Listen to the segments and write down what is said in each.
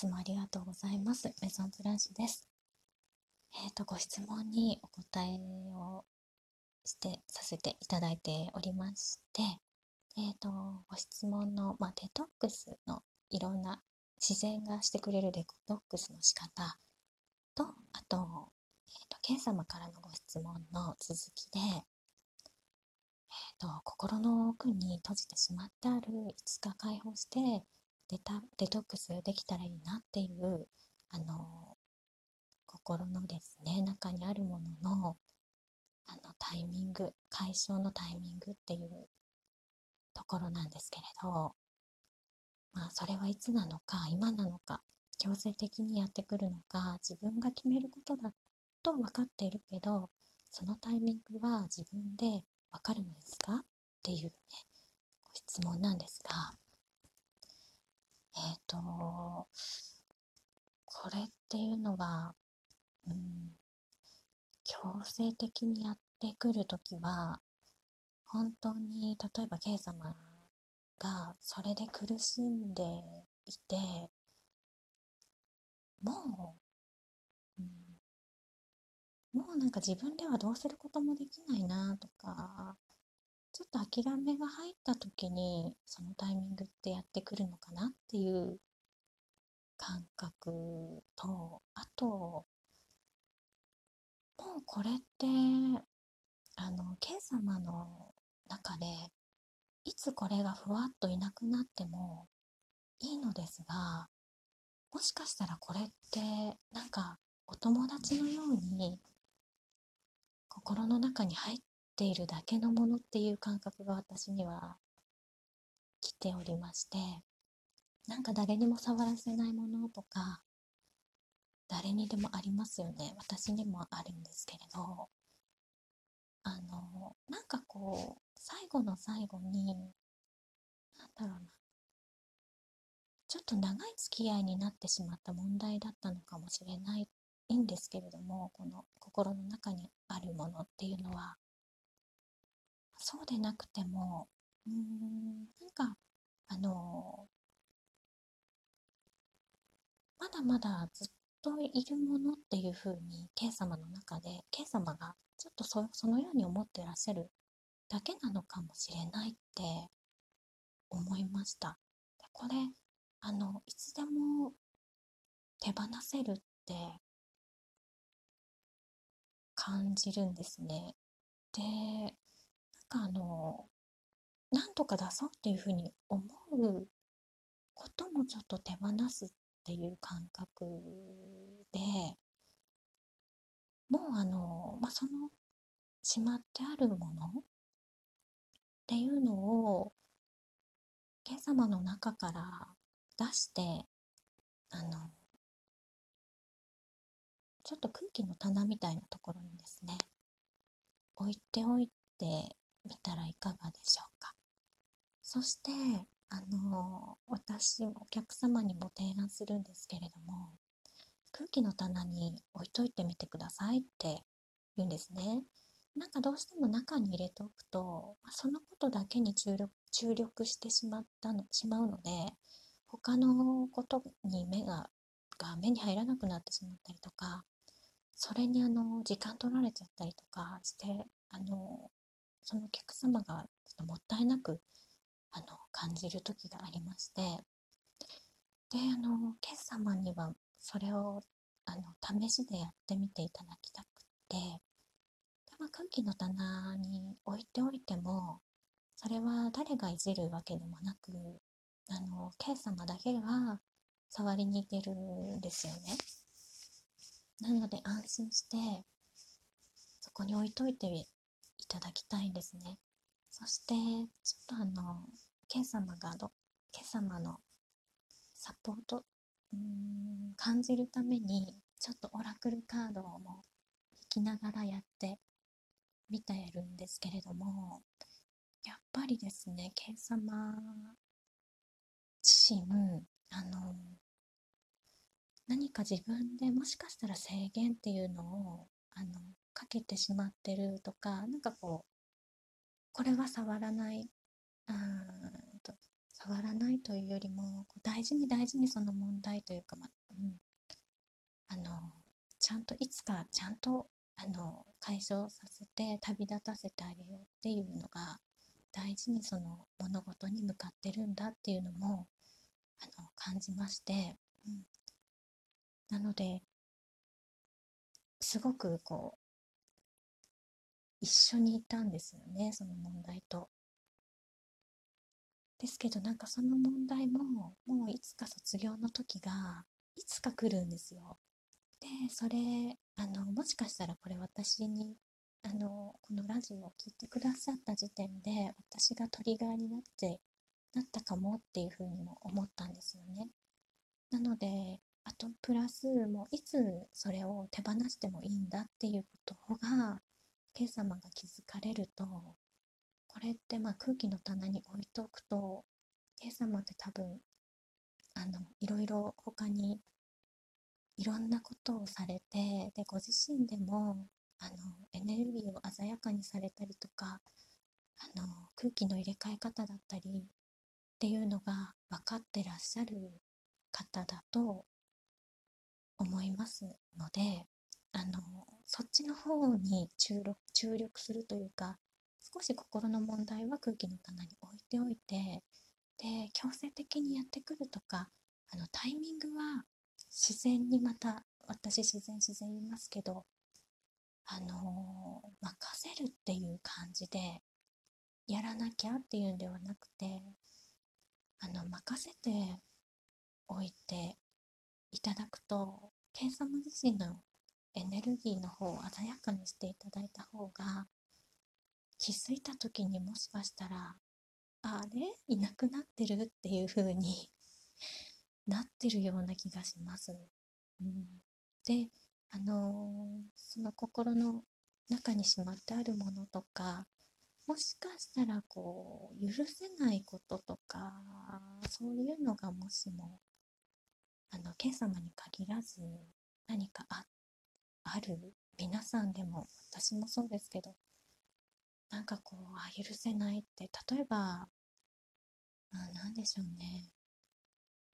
つもありがとうございます。メゾンブランシュです。えっ、ー、と、ご質問にお答えをしてさせていただいておりまして、えっ、ー、と、ご質問の、まあ、デトックスのいろんな自然がしてくれるデトックスの仕方と、あと、えっ、ー、と、ケン様からのご質問の続きで、えっ、と、心の奥に閉じてしまってあるいつか解放してデタデトックスできたらいいなっていうあの心のですね中にあるもののあのタイミング解消のタイミングっていうところなんですけれどまあそれはいつなのか今なのか強制的にやってくるのか自分が決めることだと分かっているけどそのタイミングは自分で分かるのですかっていうねご質問なんですが。えっ、ー、とこれっていうのはうん強制的にやってくるときは、本当に、例えば、K 様がそれで苦しんでいて、もう、うん、もうなんか自分ではどうすることもできないなとか、ちょっと諦めが入った時に、そのタイミングってやってくるのかなっていう感覚と、あと、もうこれってあの K 様の中でいつこれがふわっといなくなってもいいのですがもしかしたらこれってなんかお友達のように心の中に入っているだけのものっていう感覚が私には来ておりましてなんか誰にも触らせないものとか誰にでもありますよね。私にもあるんですけれど。あのなんかこう最後の最後になんだろうな。ちょっと長い付き合いになってしまった問題だったのかもしれないんですけれどもこの心の中にあるものっていうのは。そうでなくてもうーんなんかあのまだまだずっといるものっていうふうに K 様の中で K 様がちょっとそそのように思ってらっしゃるだけなのかもしれないって思いました。でこれあのいつでも手放せるって感じるんですね。でかあのなんとか出そうっていうふうに思うこともちょっと手放すっていう感覚でもうあの、まあ、そのしまってあるものっていうのを今朝の中から出してあのちょっと空気の棚みたいなところにですね置いておいてみたらいかがでしょうか？そしてあの私お客様にも提案するんですけれども空気の棚に置いといてみてくださいって言うんですね。なんかどうしても中に入れておくとそのことだけに注力注力してしまったのしまうので他のことに目がが目に入らなくなってしまったりとかそれにあの時間取られちゃったりとかしてあのそのお客様がちょっともったいなくあの感じる時がありまして。であのケン様にはそれをあの試しでやってみていただきたくて。で、まあ、空気の棚に置いておいてもそれは誰がいじるわけでもなくあのケン様だけが触りに行けるんですよね。なので安心してそこに置いといてただきたいですね。そして、ちょっとあの、ケン様がど、ケン様のサポート、うん、感じるために、ちょっとオラクルカードをも引きながらやってみてるんですけれども、やっぱりですね、ケン様自身、あの、何か自分でもしかしたら制限っていうのを、あの、かけてしまってるとか、なんかこう、これは触らない、あと触らないというよりも大事に大事にその問題というか、まうん、あのちゃんといつかちゃんとあの解消させて旅立たせてあげようっていうのが大事にその物事に向かってるんだっていうのもあの感じまして、うん、なのですごくこう一緒にいたんですよねその問題と。ですけどなんかその問題ももういつか卒業の時がいつか来るんですよ。でそれあのもしかしたらこれ私にあのこのラジオを聴いてくださった時点で私がトリガーになってなったかもっていうふうにも思ったんですよね。なのであとプラスもういつそれを手放してもいいんだっていうことが K 様が気づかれるとこれってまあ空気の棚に置いておくと K 様って多分あのいろいろ他にいろんなことをされてでご自身でもあのエネルギーを鮮やかにされたりとかあの空気の入れ替え方だったりっていうのが分かってらっしゃる方だと思いますのであのそっちの方に注力注力するというか少し心の問題は空気の棚に置いておいてで強制的にやってくるとかあのタイミングは自然にまた私自然自然言いますけどあのー、任せるっていう感じでやらなきゃっていうんではなくてあの任せておいていただくとケン様自身のエネルギーの方を鮮やかにしていただいた方が気づいた時にもしかしたらあれ？いなくなってるっていう風に なってるような気がします。うん、で、あのー、その心の中にしまってあるものとか、もしかしたらこう、許せないこととか、そういうのがもしも、あの、ケン様に限らず何かあっある？皆さんでも、私もそうですけど、なんかこう、あ、許せないって、例えば、あ、なんでしょうね。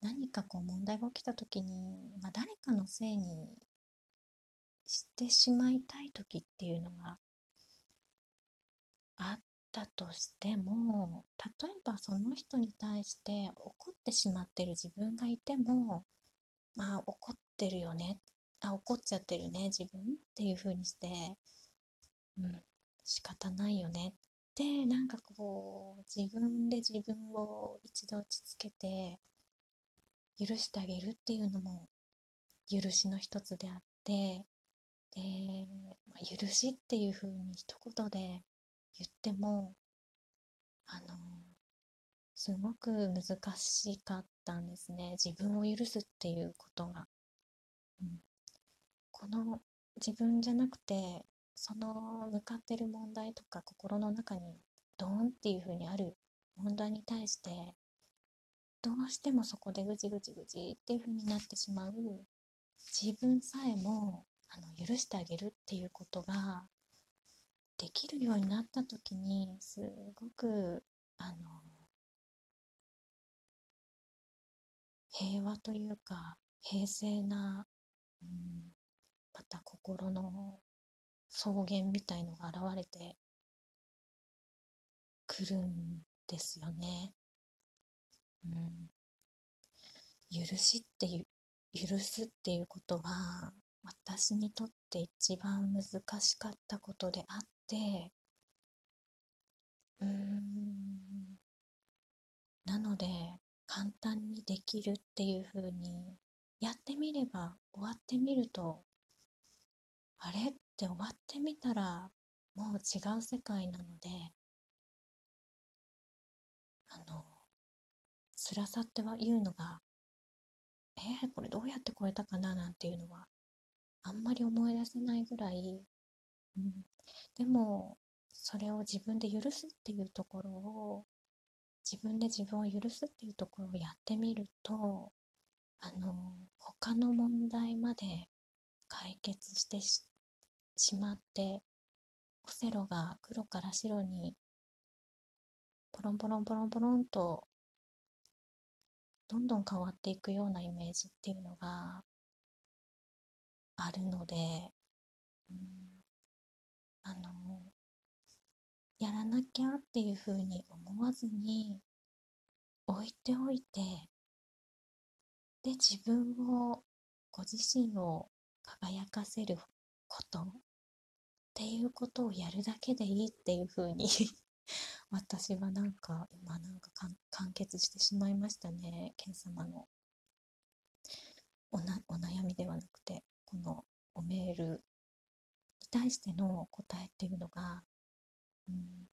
何かこう問題が起きた時に、まあ、誰かのせいにしてしまいたい時っていうのがあったとしても例えばその人に対して怒ってしまってる自分がいてもまあ怒ってるよねっあ怒っちゃってるね自分っていう風にして。うん仕方ないよね。ってなんかこう自分で自分を一度落ち着けて許してあげるっていうのも許しの一つであってで、まあ、許しっていうふうに一言で言ってもあのすごく難しかったんですね。自分を許すっていうことが、うん、この自分じゃなくてその向かってる問題とか心の中にドーンっていうふうにある問題に対してどうしてもそこでぐちぐちぐちっていう風になってしまう自分さえもあの許してあげるっていうことができるようになった時にすごくあの平和というか平静な、うん、た心の草原みたいのが現れてくるんですよね。うん、許しっていう許すっていうことは私にとって一番難しかったことであってうーんなので簡単にできるっていうふうにやってみれば終わってみるとあれ？って終わってみたらもう違う世界なのであの辛さっては言うのがえー、これどうやって超えたかななんていうのはあんまり思い出せないぐらい、うん、でもそれを自分で許すっていうところを自分で自分を許すっていうところをやってみるとあの他の問題まで解決してししまってオセロが黒から白にポロンポロンポロンポロンとどんどん変わっていくようなイメージっていうのがあるので、うん、あのやらなきゃっていうふうに思わずに置いておいてで自分をご自身を輝かせることっていうことをやるだけでいいっていうふうに 私はなんか今なんか完結してしまいましたねケン様のおなお悩みではなくてこのおメールに対しての答えっていうのが、うん、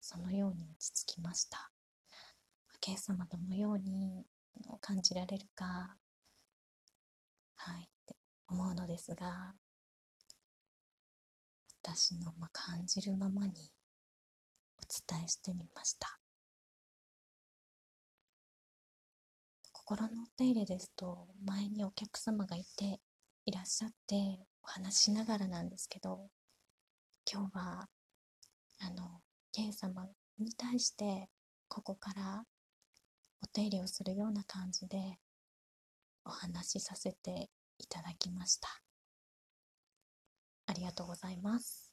そのように落ち着きました。ケン様どのように感じられるか、はい、って思うのですが、私のま感じるままにお伝えしてみました。心のお手入れですと前にお客様がいていらっしゃってお話しながらなんですけど今日はあの K 様に対してここからお手入れをするような感じでお話しさせていただきましたありがとうございます。